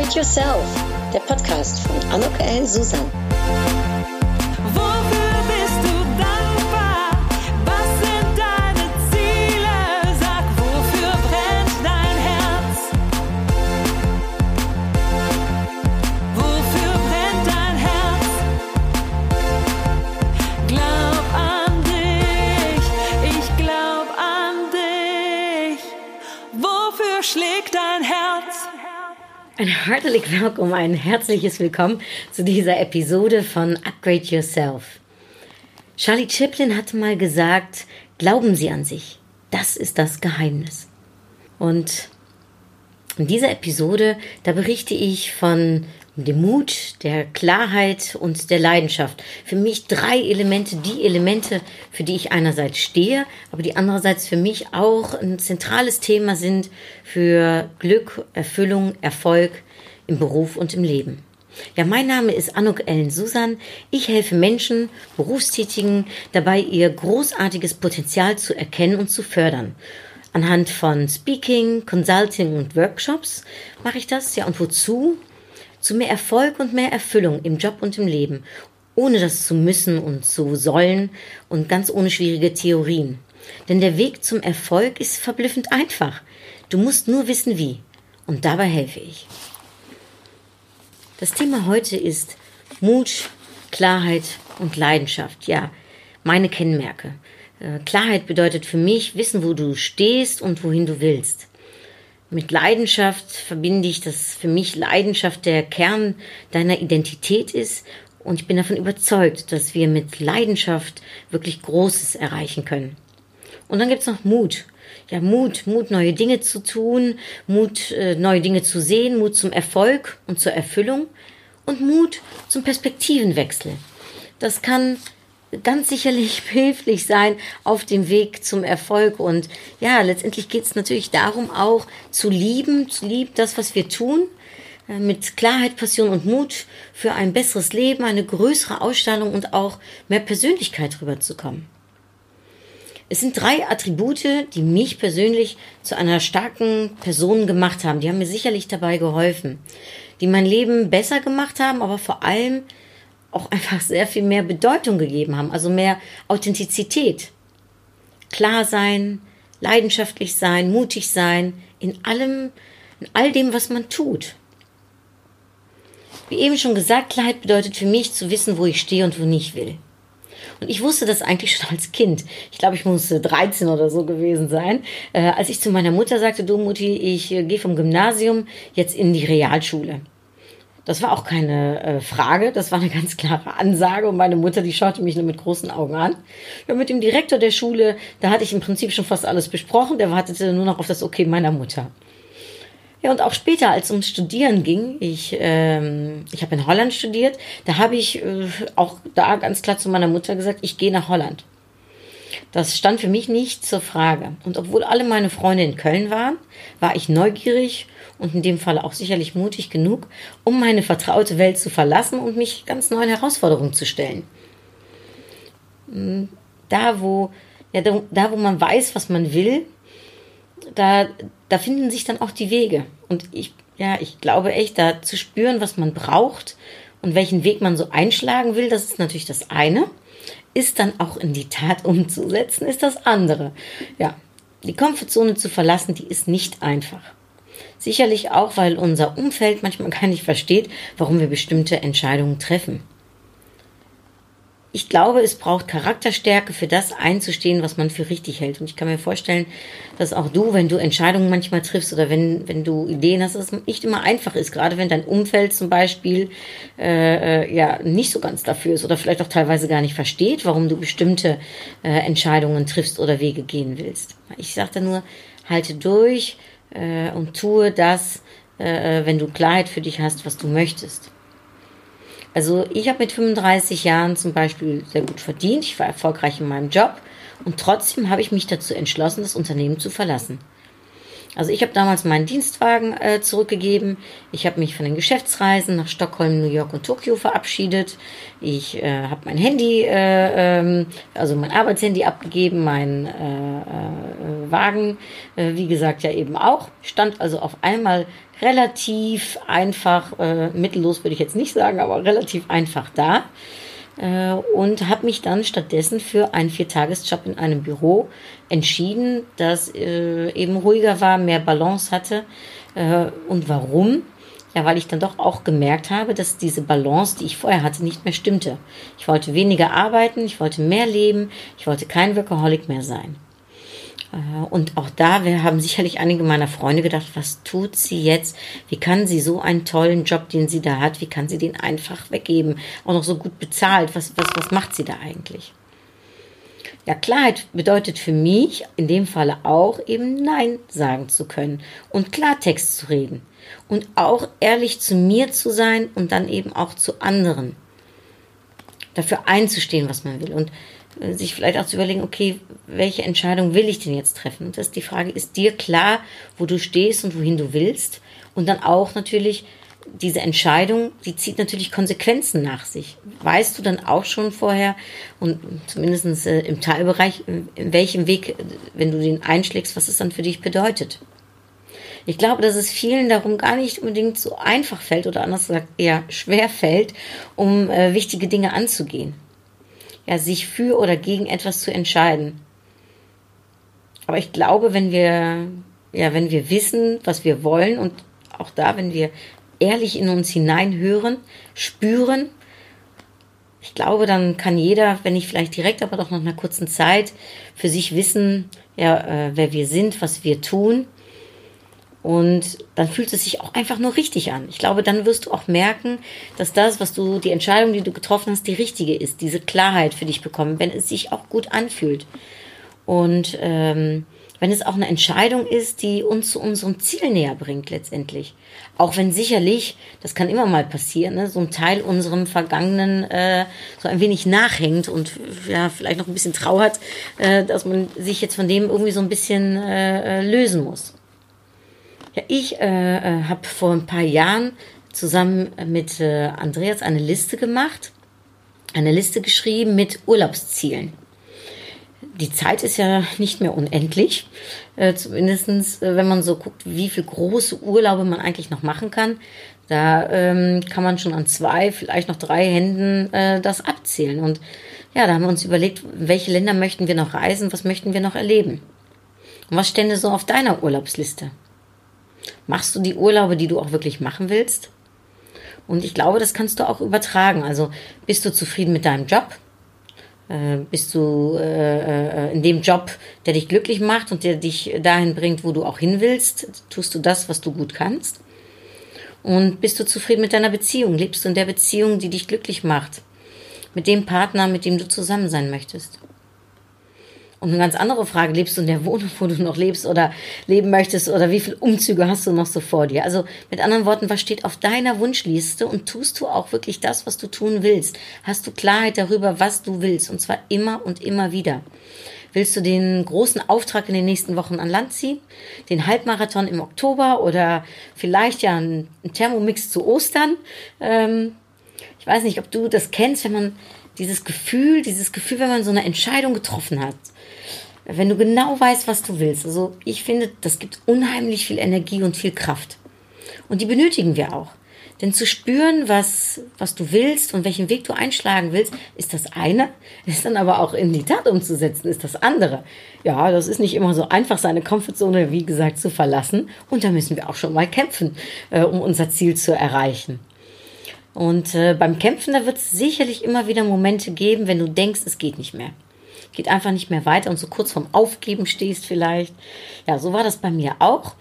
Upgrade Yourself, der Podcast von Anok L. Susan. Ein herzlich willkommen, ein herzliches Willkommen zu dieser Episode von Upgrade Yourself. Charlie Chaplin hat mal gesagt, glauben Sie an sich. Das ist das Geheimnis. Und in dieser Episode, da berichte ich von dem Mut, der Klarheit und der Leidenschaft. Für mich drei Elemente, die Elemente, für die ich einerseits stehe, aber die andererseits für mich auch ein zentrales Thema sind für Glück, Erfüllung, Erfolg im Beruf und im Leben. Ja, mein Name ist Anuk Ellen Susan. Ich helfe Menschen, Berufstätigen, dabei ihr großartiges Potenzial zu erkennen und zu fördern. Anhand von Speaking, Consulting und Workshops mache ich das. Ja, und wozu? Zu mehr Erfolg und mehr Erfüllung im Job und im Leben, ohne das zu müssen und zu sollen und ganz ohne schwierige Theorien. Denn der Weg zum Erfolg ist verblüffend einfach. Du musst nur wissen wie. Und dabei helfe ich. Das Thema heute ist Mut, Klarheit und Leidenschaft. Ja, meine Kennmerke. Äh, Klarheit bedeutet für mich wissen, wo du stehst und wohin du willst. Mit Leidenschaft verbinde ich, dass für mich Leidenschaft der Kern deiner Identität ist. Und ich bin davon überzeugt, dass wir mit Leidenschaft wirklich Großes erreichen können. Und dann gibt's noch Mut. Ja, Mut, Mut, neue Dinge zu tun, Mut, äh, neue Dinge zu sehen, Mut zum Erfolg und zur Erfüllung und Mut zum Perspektivenwechsel. Das kann ganz sicherlich behilflich sein auf dem Weg zum Erfolg. Und ja, letztendlich geht es natürlich darum, auch zu lieben, zu lieben das, was wir tun, äh, mit Klarheit, Passion und Mut für ein besseres Leben, eine größere Ausstrahlung und auch mehr Persönlichkeit rüberzukommen. Es sind drei Attribute, die mich persönlich zu einer starken Person gemacht haben. Die haben mir sicherlich dabei geholfen, die mein Leben besser gemacht haben, aber vor allem auch einfach sehr viel mehr Bedeutung gegeben haben, also mehr Authentizität. Klar sein, leidenschaftlich sein, mutig sein, in allem, in all dem, was man tut. Wie eben schon gesagt, Klarheit bedeutet für mich zu wissen, wo ich stehe und wo ich will. Und ich wusste das eigentlich schon als Kind. Ich glaube, ich musste 13 oder so gewesen sein, äh, als ich zu meiner Mutter sagte, du Mutti, ich äh, gehe vom Gymnasium jetzt in die Realschule. Das war auch keine äh, Frage, das war eine ganz klare Ansage und meine Mutter, die schaute mich nur mit großen Augen an. Ja, mit dem Direktor der Schule, da hatte ich im Prinzip schon fast alles besprochen, der wartete nur noch auf das Okay meiner Mutter. Ja, und auch später, als es ums Studieren ging, ich, ähm, ich habe in Holland studiert, da habe ich äh, auch da ganz klar zu meiner Mutter gesagt, ich gehe nach Holland. Das stand für mich nicht zur Frage. Und obwohl alle meine Freunde in Köln waren, war ich neugierig und in dem Fall auch sicherlich mutig genug, um meine vertraute Welt zu verlassen und mich ganz neuen Herausforderungen zu stellen. Hm, da, wo, ja, da, wo man weiß, was man will, da, da finden sich dann auch die Wege. Und ich, ja, ich glaube echt, da zu spüren, was man braucht und welchen Weg man so einschlagen will, das ist natürlich das eine. Ist dann auch in die Tat umzusetzen, ist das andere. Ja, die Komfortzone zu verlassen, die ist nicht einfach. Sicherlich auch, weil unser Umfeld manchmal gar nicht versteht, warum wir bestimmte Entscheidungen treffen. Ich glaube, es braucht Charakterstärke für das einzustehen, was man für richtig hält. Und ich kann mir vorstellen, dass auch du, wenn du Entscheidungen manchmal triffst oder wenn, wenn du Ideen hast, dass es nicht immer einfach ist, gerade wenn dein Umfeld zum Beispiel äh, äh, ja nicht so ganz dafür ist oder vielleicht auch teilweise gar nicht versteht, warum du bestimmte äh, Entscheidungen triffst oder Wege gehen willst. Ich sage da nur, halte durch, äh, und tue das, äh, wenn du Klarheit für dich hast, was du möchtest. Also ich habe mit 35 Jahren zum Beispiel sehr gut verdient, ich war erfolgreich in meinem Job und trotzdem habe ich mich dazu entschlossen, das Unternehmen zu verlassen. Also ich habe damals meinen Dienstwagen äh, zurückgegeben. Ich habe mich von den Geschäftsreisen nach Stockholm, New York und Tokio verabschiedet. Ich äh, habe mein Handy, äh, ähm, also mein Arbeitshandy abgegeben, mein äh, äh, Wagen, äh, wie gesagt, ja eben auch. Stand also auf einmal relativ einfach, äh, mittellos würde ich jetzt nicht sagen, aber relativ einfach da äh, und habe mich dann stattdessen für einen Viertagesjob in einem Büro entschieden, das äh, eben ruhiger war, mehr Balance hatte. Äh, und warum? Ja, weil ich dann doch auch gemerkt habe, dass diese Balance, die ich vorher hatte, nicht mehr stimmte. Ich wollte weniger arbeiten, ich wollte mehr leben, ich wollte kein Workaholic mehr sein. Und auch da haben sicherlich einige meiner Freunde gedacht, was tut sie jetzt? Wie kann sie so einen tollen Job, den sie da hat, wie kann sie den einfach weggeben? Auch noch so gut bezahlt. Was, was, was macht sie da eigentlich? Ja, Klarheit bedeutet für mich in dem Falle auch eben Nein sagen zu können und Klartext zu reden und auch ehrlich zu mir zu sein und dann eben auch zu anderen. Dafür einzustehen, was man will. Und sich vielleicht auch zu überlegen, okay, welche Entscheidung will ich denn jetzt treffen? Das ist die Frage, ist dir klar, wo du stehst und wohin du willst? Und dann auch natürlich diese Entscheidung, die zieht natürlich Konsequenzen nach sich. Weißt du dann auch schon vorher und zumindest äh, im Teilbereich, in welchem Weg, wenn du den einschlägst, was es dann für dich bedeutet? Ich glaube, dass es vielen darum gar nicht unbedingt so einfach fällt oder anders gesagt eher schwer fällt, um äh, wichtige Dinge anzugehen ja, sich für oder gegen etwas zu entscheiden. Aber ich glaube, wenn wir, ja, wenn wir wissen, was wir wollen und auch da, wenn wir ehrlich in uns hineinhören, spüren, ich glaube, dann kann jeder, wenn nicht vielleicht direkt, aber doch nach einer kurzen Zeit, für sich wissen, ja, äh, wer wir sind, was wir tun und dann fühlt es sich auch einfach nur richtig an. Ich glaube, dann wirst du auch merken, dass das, was du, die Entscheidung, die du getroffen hast, die richtige ist. Diese Klarheit für dich bekommen, wenn es sich auch gut anfühlt. Und ähm, wenn es auch eine Entscheidung ist, die uns zu unserem Ziel näher bringt letztendlich. Auch wenn sicherlich, das kann immer mal passieren, ne, so ein Teil unserem Vergangenen äh, so ein wenig nachhängt und ja, vielleicht noch ein bisschen trauert, äh, dass man sich jetzt von dem irgendwie so ein bisschen äh, äh lösen muss. Ja, ich äh, äh, habe vor ein paar Jahren zusammen mit äh, Andreas eine Liste gemacht, eine Liste geschrieben mit Urlaubszielen. Die Zeit ist ja nicht mehr unendlich, äh, zumindest äh, wenn man so guckt, wie viele große Urlaube man eigentlich noch machen kann. Da ähm, kann man schon an zwei, vielleicht noch drei Händen äh, das abzählen. Und ja, da haben wir uns überlegt, welche Länder möchten wir noch reisen, was möchten wir noch erleben. Und was stände so auf deiner Urlaubsliste? Machst du die Urlaube, die du auch wirklich machen willst? Und ich glaube, das kannst du auch übertragen. Also bist du zufrieden mit deinem Job? Äh, bist du äh, äh, in dem Job, der dich glücklich macht und der dich dahin bringt, wo du auch hin willst? Tust du das, was du gut kannst? Und bist du zufrieden mit deiner Beziehung? Lebst du in der Beziehung, die dich glücklich macht? Mit dem Partner, mit dem du zusammen sein möchtest? Und eine ganz andere Frage, lebst du in der Wohnung, wo du noch lebst oder leben möchtest oder wie viele Umzüge hast du noch so vor dir? Also mit anderen Worten, was steht auf deiner Wunschliste und tust du auch wirklich das, was du tun willst? Hast du Klarheit darüber, was du willst und zwar immer und immer wieder? Willst du den großen Auftrag in den nächsten Wochen an Land ziehen? Den Halbmarathon im Oktober oder vielleicht ja einen Thermomix zu Ostern? Ähm, ich weiß nicht, ob du das kennst, wenn man dieses Gefühl, dieses Gefühl, wenn man so eine Entscheidung getroffen hat wenn du genau weißt, was du willst. Also ich finde, das gibt unheimlich viel Energie und viel Kraft. Und die benötigen wir auch. Denn zu spüren, was, was du willst und welchen Weg du einschlagen willst, ist das eine. Ist dann aber auch in die Tat umzusetzen, ist das andere. Ja, das ist nicht immer so einfach, seine Komfortzone, wie gesagt, zu verlassen. Und da müssen wir auch schon mal kämpfen, äh, um unser Ziel zu erreichen. Und äh, beim Kämpfen, da wird es sicherlich immer wieder Momente geben, wenn du denkst, es geht nicht mehr geht einfach nicht mehr weiter und so kurz vorm Aufgeben stehst vielleicht. Ja, so war das bei mir auch.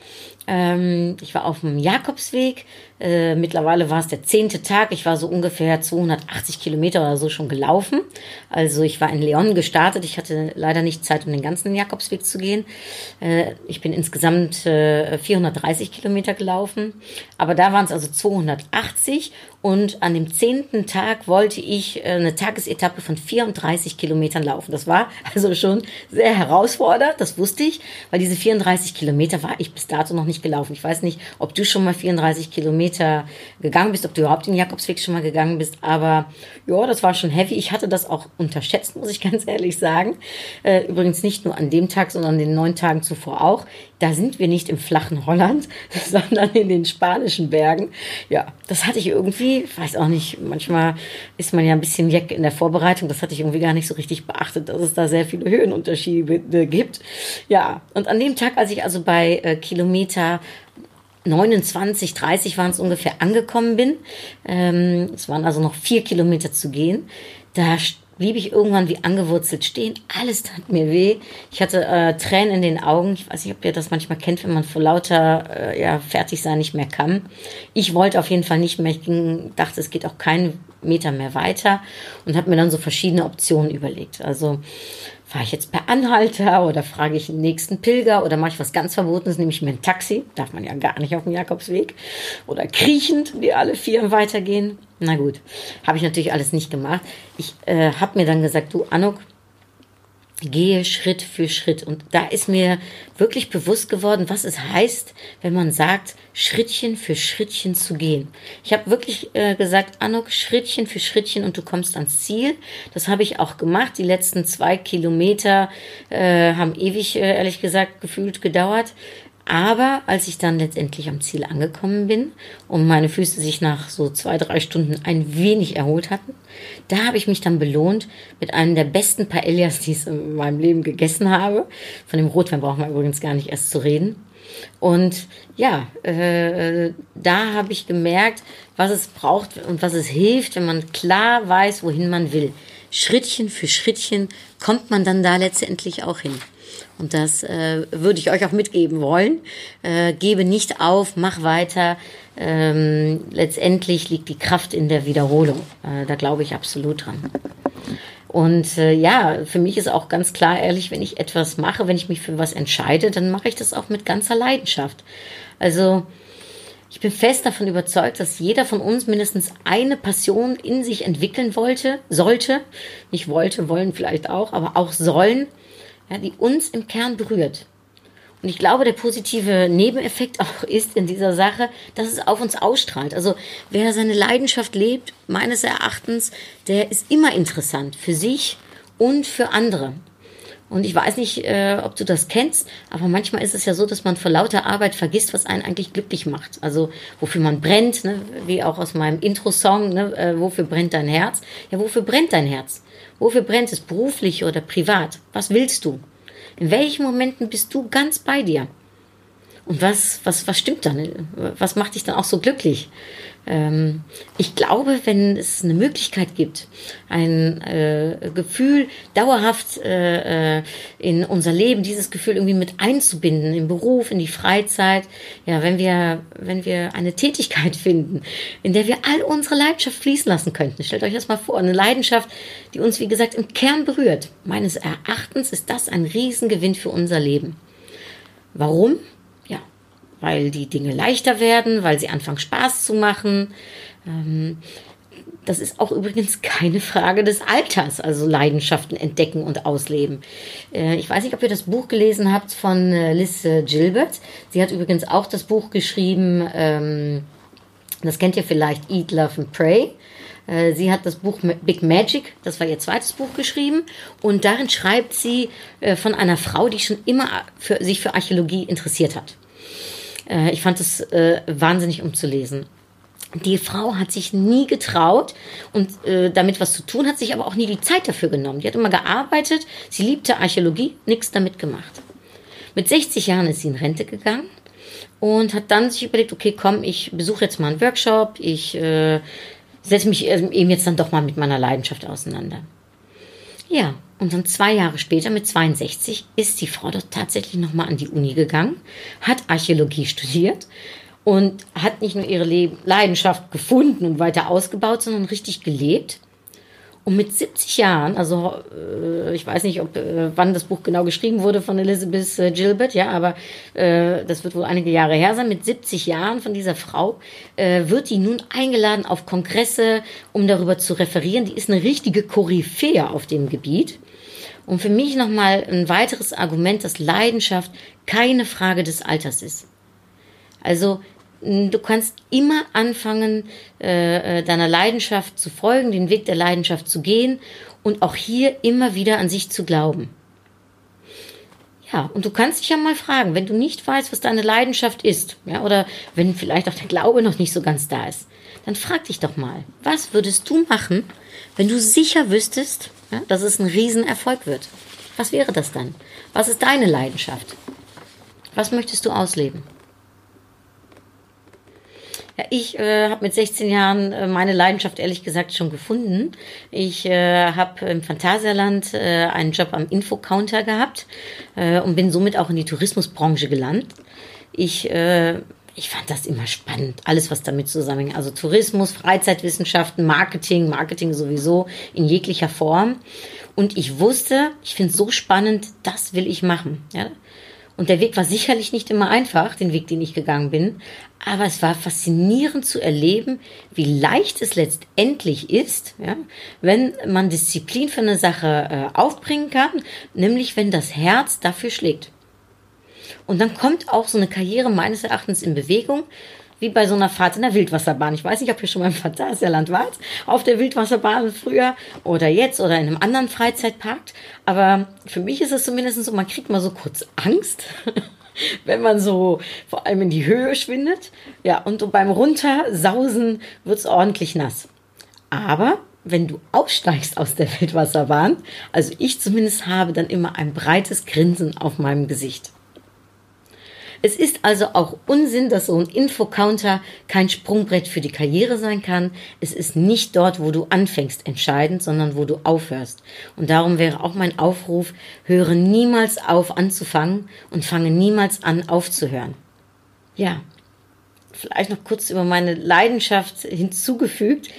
Ähm, ich war auf dem Jakobsweg. Äh, mittlerweile war es der zehnte Tag. Ich war so ungefähr 280 Kilometer oder so schon gelaufen. Also ich war in Leon gestartet. Ich hatte leider nicht Zeit, um den ganzen Jakobsweg zu gehen. Äh, ich bin insgesamt äh, 430 Kilometer gelaufen. Aber da waren es also 280 und an dem zehnten Tag wollte ich äh, eine Tagesetappe von 34 Kilometern laufen. Das war also schon sehr herausfordernd, das wusste ich, weil diese 34 Kilometer war ich bis dato noch nicht gelaufen. Ich weiß nicht, ob du schon mal 34 Kilometer gegangen bist, ob du überhaupt den Jakobsweg schon mal gegangen bist, aber ja, das war schon heavy. Ich hatte das auch unterschätzt, muss ich ganz ehrlich sagen. Äh, übrigens nicht nur an dem Tag, sondern den neun Tagen zuvor auch. Da sind wir nicht im flachen Holland, sondern in den spanischen Bergen. Ja, das hatte ich irgendwie, weiß auch nicht, manchmal ist man ja ein bisschen jeck in der Vorbereitung. Das hatte ich irgendwie gar nicht so richtig beachtet, dass es da sehr viele Höhenunterschiede gibt. Ja, und an dem Tag, als ich also bei äh, Kilometer 29, 30 waren es ungefähr angekommen bin, ähm, es waren also noch vier Kilometer zu gehen, da blieb ich irgendwann wie angewurzelt stehen. Alles tat mir weh. Ich hatte äh, Tränen in den Augen. Ich weiß nicht, ob ihr das manchmal kennt, wenn man vor lauter äh, ja, fertig sein nicht mehr kann. Ich wollte auf jeden Fall nicht mehr. Ich ging, dachte, es geht auch keinen Meter mehr weiter und habe mir dann so verschiedene Optionen überlegt. Also fahre ich jetzt per Anhalter oder frage ich den nächsten Pilger oder mache ich was ganz Verbotenes, nehme ich mir ein Taxi, darf man ja gar nicht auf dem Jakobsweg, oder kriechend, die alle vier weitergehen. Na gut, habe ich natürlich alles nicht gemacht. Ich äh, habe mir dann gesagt, du Anuk, gehe Schritt für Schritt. Und da ist mir wirklich bewusst geworden, was es heißt, wenn man sagt, Schrittchen für Schrittchen zu gehen. Ich habe wirklich äh, gesagt, Anuk, Schrittchen für Schrittchen und du kommst ans Ziel. Das habe ich auch gemacht. Die letzten zwei Kilometer äh, haben ewig, äh, ehrlich gesagt, gefühlt gedauert. Aber als ich dann letztendlich am Ziel angekommen bin und meine Füße sich nach so zwei, drei Stunden ein wenig erholt hatten, da habe ich mich dann belohnt mit einem der besten Paellas, die ich in meinem Leben gegessen habe. Von dem Rotwein brauchen wir übrigens gar nicht erst zu reden. Und ja, äh, da habe ich gemerkt, was es braucht und was es hilft, wenn man klar weiß, wohin man will. Schrittchen für Schrittchen kommt man dann da letztendlich auch hin. Und das äh, würde ich euch auch mitgeben wollen. Äh, gebe nicht auf, mach weiter. Ähm, letztendlich liegt die Kraft in der Wiederholung. Äh, da glaube ich absolut dran. Und äh, ja, für mich ist auch ganz klar, ehrlich, wenn ich etwas mache, wenn ich mich für was entscheide, dann mache ich das auch mit ganzer Leidenschaft. Also ich bin fest davon überzeugt, dass jeder von uns mindestens eine Passion in sich entwickeln wollte, sollte, nicht wollte, wollen vielleicht auch, aber auch sollen, ja, die uns im Kern berührt. Und ich glaube, der positive Nebeneffekt auch ist in dieser Sache, dass es auf uns ausstrahlt. Also wer seine Leidenschaft lebt, meines Erachtens, der ist immer interessant für sich und für andere. Und ich weiß nicht, äh, ob du das kennst, aber manchmal ist es ja so, dass man vor lauter Arbeit vergisst, was einen eigentlich glücklich macht. Also wofür man brennt, ne? wie auch aus meinem Intro-Song, ne? äh, wofür brennt dein Herz? Ja, wofür brennt dein Herz? Wofür brennt es, beruflich oder privat? Was willst du? In welchen Momenten bist du ganz bei dir? Und was, was, was stimmt dann? Was macht dich dann auch so glücklich? Ähm, ich glaube, wenn es eine Möglichkeit gibt, ein äh, Gefühl dauerhaft äh, äh, in unser Leben, dieses Gefühl irgendwie mit einzubinden, im Beruf, in die Freizeit, ja, wenn wir, wenn wir eine Tätigkeit finden, in der wir all unsere Leidenschaft fließen lassen könnten. Stellt euch das mal vor, eine Leidenschaft, die uns, wie gesagt, im Kern berührt. Meines Erachtens ist das ein Riesengewinn für unser Leben. Warum? Weil die Dinge leichter werden, weil sie anfangen Spaß zu machen. Ähm, das ist auch übrigens keine Frage des Alters, also Leidenschaften entdecken und ausleben. Äh, ich weiß nicht, ob ihr das Buch gelesen habt von äh, Liz Gilbert. Sie hat übrigens auch das Buch geschrieben, ähm, das kennt ihr vielleicht, Eat, Love and Pray. Äh, sie hat das Buch Big Magic, das war ihr zweites Buch geschrieben, und darin schreibt sie von einer Frau, die schon immer für, sich für Archäologie interessiert hat. Äh, ich fand es äh, wahnsinnig umzulesen. Die Frau hat sich nie getraut und äh, damit was zu tun, hat sich aber auch nie die Zeit dafür genommen. Die hat immer gearbeitet, sie liebte Archäologie, nichts damit gemacht. Mit 60 Jahren ist sie in Rente gegangen und hat dann sich überlegt, okay, komm, ich besuche jetzt mal einen Workshop, ich äh, setze mich eben jetzt dann doch mal mit meiner Leidenschaft auseinander. Ja, und dann zwei Jahre später, mit 62, ist die Frau dort tatsächlich nochmal an die Uni gegangen, hat Archäologie studiert und hat nicht nur ihre Leidenschaft gefunden und weiter ausgebaut, sondern richtig gelebt. Und mit 70 Jahren, also äh, ich weiß nicht, ob äh, wann das Buch genau geschrieben wurde von Elizabeth äh, Gilbert, ja, aber äh, das wird wohl einige Jahre her sein. Mit 70 Jahren von dieser Frau äh, wird die nun eingeladen auf Kongresse, um darüber zu referieren. Die ist eine richtige Koryphäe auf dem Gebiet. Und für mich nochmal ein weiteres Argument, dass Leidenschaft keine Frage des Alters ist. Also du kannst immer anfangen, äh, äh, deiner Leidenschaft zu folgen, den Weg der Leidenschaft zu gehen und auch hier immer wieder an sich zu glauben. Ja, und du kannst dich ja mal fragen, wenn du nicht weißt, was deine Leidenschaft ist, ja, oder wenn vielleicht auch der Glaube noch nicht so ganz da ist, dann frag dich doch mal, was würdest du machen, wenn du sicher wüsstest, ja, dass es ein Riesenerfolg wird? Was wäre das dann? Was ist deine Leidenschaft? Was möchtest du ausleben? Ja, ich äh, habe mit 16 Jahren äh, meine Leidenschaft ehrlich gesagt schon gefunden. Ich äh, habe im Phantasialand äh, einen Job am Infocounter gehabt äh, und bin somit auch in die Tourismusbranche gelandet. Ich äh, ich fand das immer spannend, alles was damit zusammenhängt. Also Tourismus, Freizeitwissenschaften, Marketing, Marketing sowieso in jeglicher Form. Und ich wusste, ich finde es so spannend, das will ich machen. Ja? Und der Weg war sicherlich nicht immer einfach, den Weg, den ich gegangen bin. Aber es war faszinierend zu erleben, wie leicht es letztendlich ist, ja, wenn man Disziplin für eine Sache äh, aufbringen kann, nämlich wenn das Herz dafür schlägt. Und dann kommt auch so eine Karriere meines Erachtens in Bewegung, wie bei so einer Fahrt in der Wildwasserbahn. Ich weiß nicht, ob ihr schon mal im Phantasialand wart, auf der Wildwasserbahn früher oder jetzt oder in einem anderen Freizeitpark. Aber für mich ist es zumindest so, man kriegt mal so kurz Angst. wenn man so vor allem in die Höhe schwindet. Ja, und beim Runtersausen wird es ordentlich nass. Aber wenn du aussteigst aus der Wildwasserbahn, also ich zumindest habe dann immer ein breites Grinsen auf meinem Gesicht. Es ist also auch Unsinn, dass so ein Infocounter kein Sprungbrett für die Karriere sein kann. Es ist nicht dort, wo du anfängst, entscheidend, sondern wo du aufhörst. Und darum wäre auch mein Aufruf, höre niemals auf anzufangen und fange niemals an aufzuhören. Ja, vielleicht noch kurz über meine Leidenschaft hinzugefügt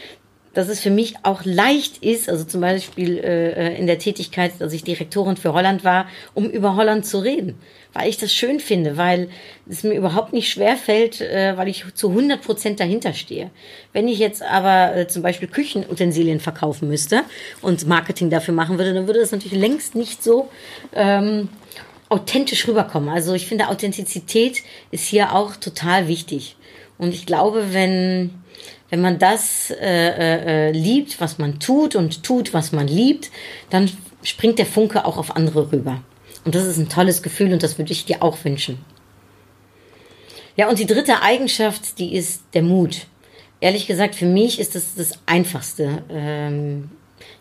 dass es für mich auch leicht ist, also zum Beispiel äh, in der Tätigkeit, dass ich Direktorin für Holland war, um über Holland zu reden, weil ich das schön finde, weil es mir überhaupt nicht schwer fällt, äh, weil ich zu 100 Prozent dahinter stehe. Wenn ich jetzt aber äh, zum Beispiel Küchenutensilien verkaufen müsste und Marketing dafür machen würde, dann würde das natürlich längst nicht so ähm, authentisch rüberkommen. Also ich finde, Authentizität ist hier auch total wichtig. Und ich glaube, wenn wenn man das äh, äh, äh, liebt, was man tut und tut, was man liebt, dann springt der Funke auch auf andere rüber. Und das ist ein tolles Gefühl und das würde ich dir auch wünschen. Ja, und die dritte Eigenschaft, die ist der Mut. Ehrlich gesagt, für mich ist das das Einfachste. Ähm,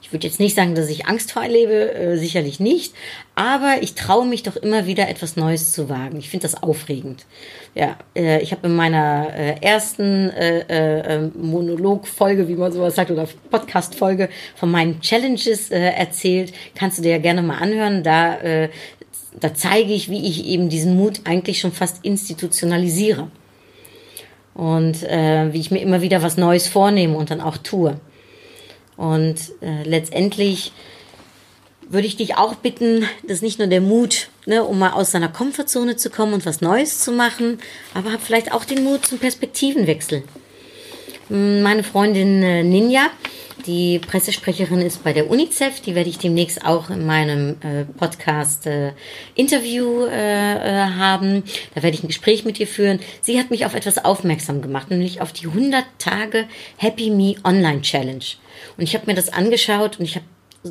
ich würde jetzt nicht sagen, dass ich angstfrei lebe, äh, sicherlich nicht, aber ich traue mich doch immer wieder etwas Neues zu wagen. Ich finde das aufregend. Ja, äh, ich habe in meiner äh, ersten äh, äh, ähm, Monologfolge, wie man sowas sagt, oder Podcast-Folge von meinen Challenges äh, erzählt. Kannst du dir ja gerne mal anhören. Da, da zeige ich, wie ich eben diesen Mut eigentlich schon fast institutionalisiere. Und äh, wie ich mir immer wieder was Neues vornehme und dann auch tue. Und äh, letztendlich würde ich dich auch bitten, dass nicht nur der Mut, ne, um mal aus seiner Komfortzone zu kommen und was Neues zu machen, aber hab vielleicht auch den Mut zum Perspektivenwechsel. Meine Freundin äh, Ninja, die Pressesprecherin ist bei der UNICEF, die werde ich demnächst auch in meinem äh, Podcast äh, Interview haben. Da werde ich ein Gespräch mit ihr führen. Sie hat mich auf etwas aufmerksam gemacht, nämlich auf die 100 Tage Happy Me Online Challenge. Und ich habe mir das angeschaut und ich habe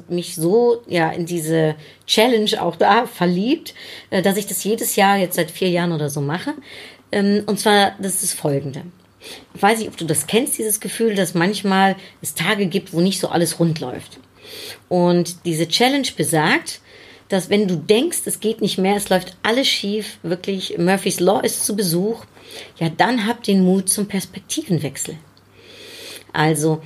mich so ja in diese Challenge auch da verliebt, dass ich das jedes Jahr jetzt seit vier Jahren oder so mache. Ähm, und zwar, das ist folgende. Ich weiß nicht, ob du das kennst, dieses Gefühl, dass manchmal es Tage gibt, wo nicht so alles rund läuft. Und diese Challenge besagt, dass wenn du denkst, es geht nicht mehr, es läuft alles schief, wirklich Murphy's Law ist zu Besuch, ja, dann hab den Mut zum Perspektivenwechsel. Also,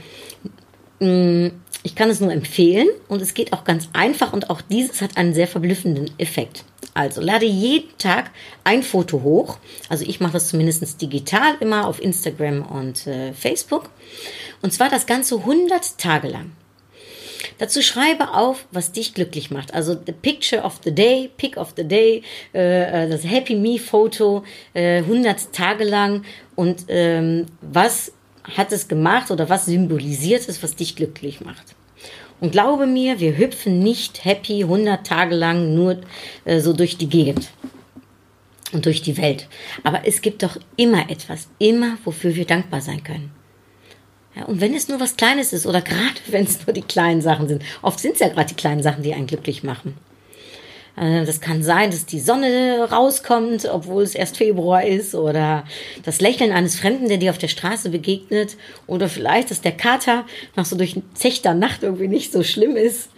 Mm, Ich kann es nur empfehlen und es geht auch ganz einfach und auch dieses hat einen sehr verblüffenden Effekt. Also lade jeden Tag ein Foto hoch. Also ich mache das zumindest digital immer auf Instagram und äh, Facebook. Und zwar das Ganze 100 Tage lang. Dazu schreibe auf, was dich glücklich macht. Also the picture of the day, pick of the day, äh, äh das Happy Me Foto, äh, 100 Tage lang und ähm, was hat es gemacht oder was symbolisiert es, was dich glücklich macht. Und glaube mir, wir hüpfen nicht happy 100 Tage lang nur äh, so durch die Gegend und durch die Welt. Aber es gibt doch immer etwas, immer, wofür wir dankbar sein können. Ja, und wenn es nur was Kleines ist oder gerade wenn es nur die kleinen Sachen sind, oft sind es ja gerade die kleinen Sachen, die einen glücklich machen. Äh, das kann sein, dass die Sonne rauskommt, obwohl es erst Februar ist, oder das Lächeln eines Fremden, der dir auf der Straße begegnet, oder vielleicht, dass der Kater nach so durch zechter Nacht irgendwie nicht so schlimm ist.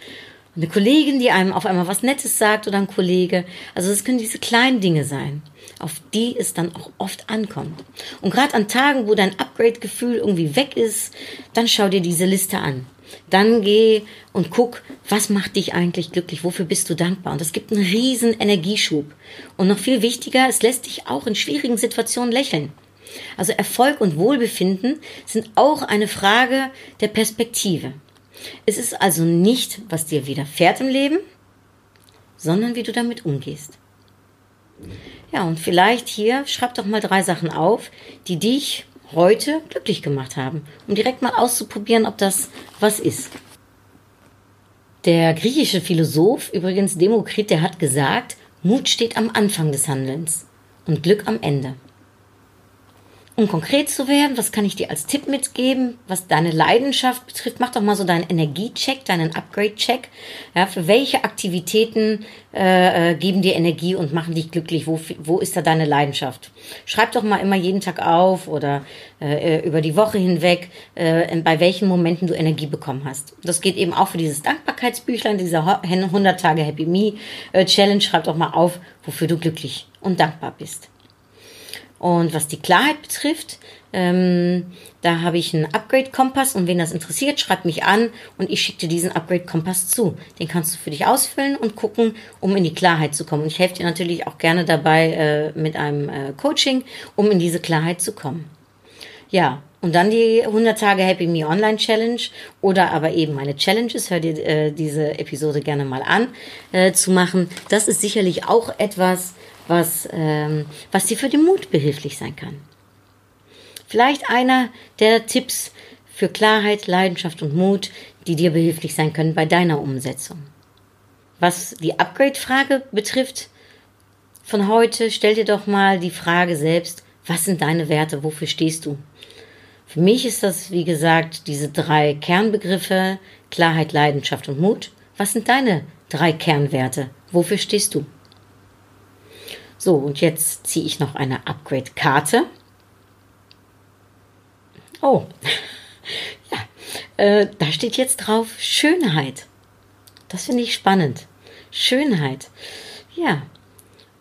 Eine Kollegin, die einem auf einmal was Nettes sagt, oder ein Kollege. Also es können diese kleinen Dinge sein, auf die es dann auch oft ankommt. Und gerade an Tagen, wo dein Upgrade-Gefühl irgendwie weg ist, dann schau dir diese Liste an. Dann geh und guck, was macht dich eigentlich glücklich? Wofür bist du dankbar? Und das gibt einen riesen Energieschub. Und noch viel wichtiger, es lässt dich auch in schwierigen Situationen lächeln. Also Erfolg und Wohlbefinden sind auch eine Frage der Perspektive. Es ist also nicht, was dir widerfährt im Leben, sondern wie du damit umgehst. Ja, und vielleicht hier schreib doch mal drei Sachen auf, die dich heute glücklich gemacht haben, um direkt mal auszuprobieren, ob das was ist. Der griechische Philosoph, übrigens Demokrit, der hat gesagt, Mut steht am Anfang des Handelns und Glück am Ende. Um konkret zu werden, was kann ich dir als Tipp mitgeben, was deine Leidenschaft betrifft? Mach doch mal so deinen Energiecheck, deinen Upgrade-Check. Ja, für welche Aktivitäten äh, äh, geben dir Energie und machen dich glücklich? Wo, wo ist da deine Leidenschaft? Schreib doch mal immer jeden Tag auf oder äh, äh über die Woche hinweg, äh, bei welchen Momenten du Energie bekommen hast. Das geht eben auch für dieses Dankbarkeitsbüchlein, dieser 100 Tage Happy Me äh, Challenge. Schreib doch mal auf, wofür du glücklich und dankbar bist. Und was die Klarheit betrifft, ähm, da habe ich einen Upgrade-Kompass und wen das interessiert, schreibt mich an und ich schicke dir diesen Upgrade-Kompass zu. Den kannst du für dich ausfüllen und gucken, um in die Klarheit zu kommen. Und ich helfe dir natürlich auch gerne dabei äh, mit einem äh, Coaching, um in diese Klarheit zu kommen. Ja, und dann die 100 Tage Happy Me Online Challenge oder aber eben meine Challenges, hör dir äh, diese Episode gerne mal an, äh, zu machen. Das ist sicherlich auch etwas, was, ähm, was dir für den Mut behilflich sein kann. Vielleicht einer der Tipps für Klarheit, Leidenschaft und Mut, die dir behilflich sein können bei deiner Umsetzung. Was die Upgrade-Frage betrifft, von heute stell dir doch mal die Frage selbst, was sind deine Werte, wofür stehst du? Für mich ist das, wie gesagt, diese drei Kernbegriffe, Klarheit, Leidenschaft und Mut. Was sind deine drei Kernwerte? Wofür stehst du? So, und jetzt ziehe ich noch eine Upgrade-Karte. Oh, ja, äh, da steht jetzt drauf Schönheit. Das finde ich spannend. Schönheit. Ja,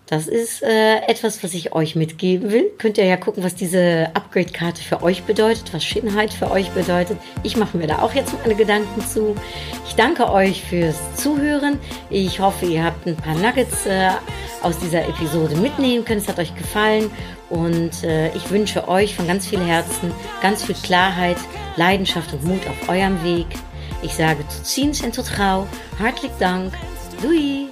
das ist äh, etwas, was ich euch mitgeben will. Könnt ihr ja gucken, was diese Upgrade-Karte für euch bedeutet, was Schönheit für euch bedeutet. Ich mache mir da auch jetzt meine Gedanken zu. Ich danke euch fürs Zuhören. Ich hoffe, ihr habt ein paar Nuggets äh, aus dieser Episode mitnehmen können. Es hat euch gefallen und äh, ich wünsche euch von ganz viel Herzen ganz viel Klarheit, Leidenschaft und Mut auf eurem Weg. Ich sage tot ziens en tot gauw. Hartelijk dank. Doei!